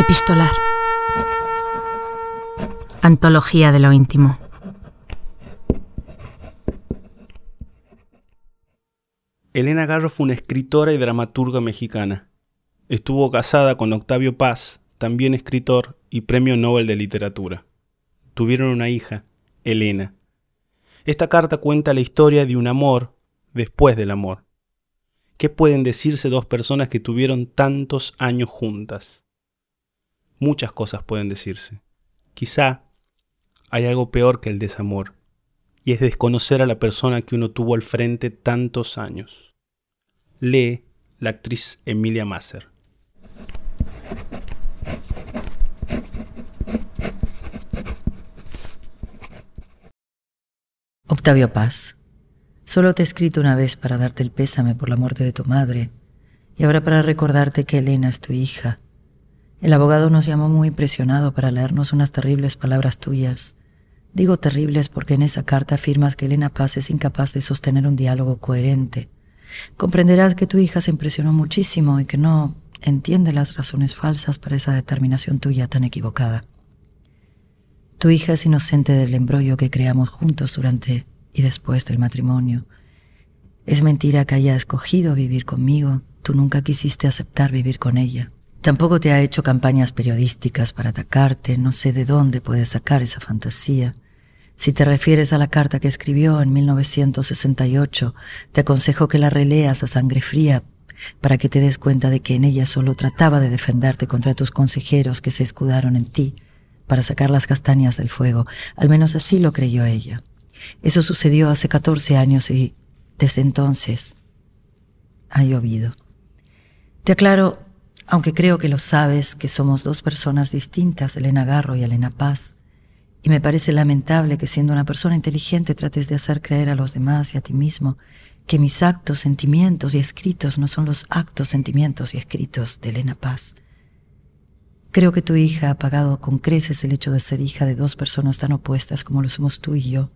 Epistolar. Antología de lo íntimo. Elena Garro fue una escritora y dramaturga mexicana. Estuvo casada con Octavio Paz, también escritor y premio Nobel de Literatura. Tuvieron una hija, Elena. Esta carta cuenta la historia de un amor después del amor. ¿Qué pueden decirse dos personas que tuvieron tantos años juntas? Muchas cosas pueden decirse. Quizá hay algo peor que el desamor, y es desconocer a la persona que uno tuvo al frente tantos años. Lee la actriz Emilia Masser. Octavio Paz, solo te he escrito una vez para darte el pésame por la muerte de tu madre y ahora para recordarte que Elena es tu hija. El abogado nos llamó muy impresionado para leernos unas terribles palabras tuyas. Digo terribles porque en esa carta afirmas que Elena Paz es incapaz de sostener un diálogo coherente. Comprenderás que tu hija se impresionó muchísimo y que no entiende las razones falsas para esa determinación tuya tan equivocada. Tu hija es inocente del embrollo que creamos juntos durante y después del matrimonio. Es mentira que haya escogido vivir conmigo. Tú nunca quisiste aceptar vivir con ella. Tampoco te ha hecho campañas periodísticas para atacarte. No sé de dónde puedes sacar esa fantasía. Si te refieres a la carta que escribió en 1968, te aconsejo que la releas a sangre fría para que te des cuenta de que en ella solo trataba de defenderte contra tus consejeros que se escudaron en ti para sacar las castañas del fuego. Al menos así lo creyó ella. Eso sucedió hace 14 años y desde entonces ha llovido. Te aclaro, aunque creo que lo sabes, que somos dos personas distintas, Elena Garro y Elena Paz, y me parece lamentable que siendo una persona inteligente trates de hacer creer a los demás y a ti mismo que mis actos, sentimientos y escritos no son los actos, sentimientos y escritos de Elena Paz. Creo que tu hija ha pagado con creces el hecho de ser hija de dos personas tan opuestas como lo somos tú y yo.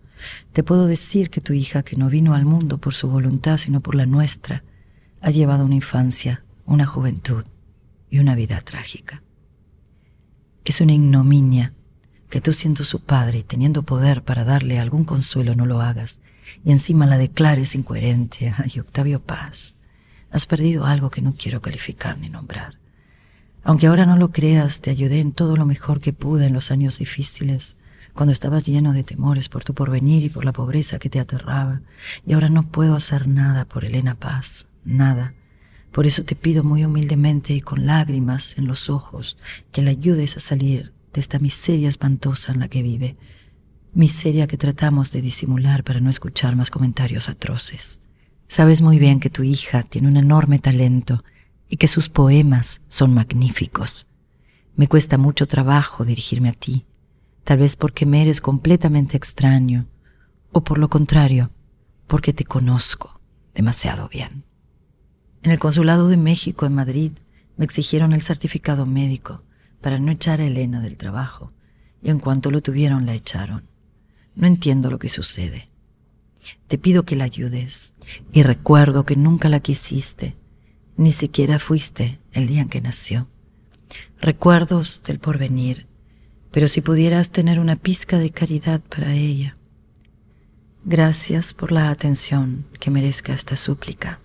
Te puedo decir que tu hija, que no vino al mundo por su voluntad, sino por la nuestra, ha llevado una infancia, una juventud y una vida trágica. Es una ignominia que tú siendo su padre y teniendo poder para darle algún consuelo no lo hagas y encima la declares incoherente. Ay, Octavio Paz, has perdido algo que no quiero calificar ni nombrar. Aunque ahora no lo creas, te ayudé en todo lo mejor que pude en los años difíciles, cuando estabas lleno de temores por tu porvenir y por la pobreza que te aterraba, y ahora no puedo hacer nada por Elena Paz, nada. Por eso te pido muy humildemente y con lágrimas en los ojos que la ayudes a salir de esta miseria espantosa en la que vive, miseria que tratamos de disimular para no escuchar más comentarios atroces. Sabes muy bien que tu hija tiene un enorme talento y que sus poemas son magníficos. Me cuesta mucho trabajo dirigirme a ti, tal vez porque me eres completamente extraño, o por lo contrario, porque te conozco demasiado bien. En el Consulado de México en Madrid me exigieron el certificado médico para no echar a Elena del trabajo, y en cuanto lo tuvieron la echaron. No entiendo lo que sucede. Te pido que la ayudes, y recuerdo que nunca la quisiste, ni siquiera fuiste el día en que nació. Recuerdos del porvenir, pero si pudieras tener una pizca de caridad para ella. Gracias por la atención que merezca esta súplica.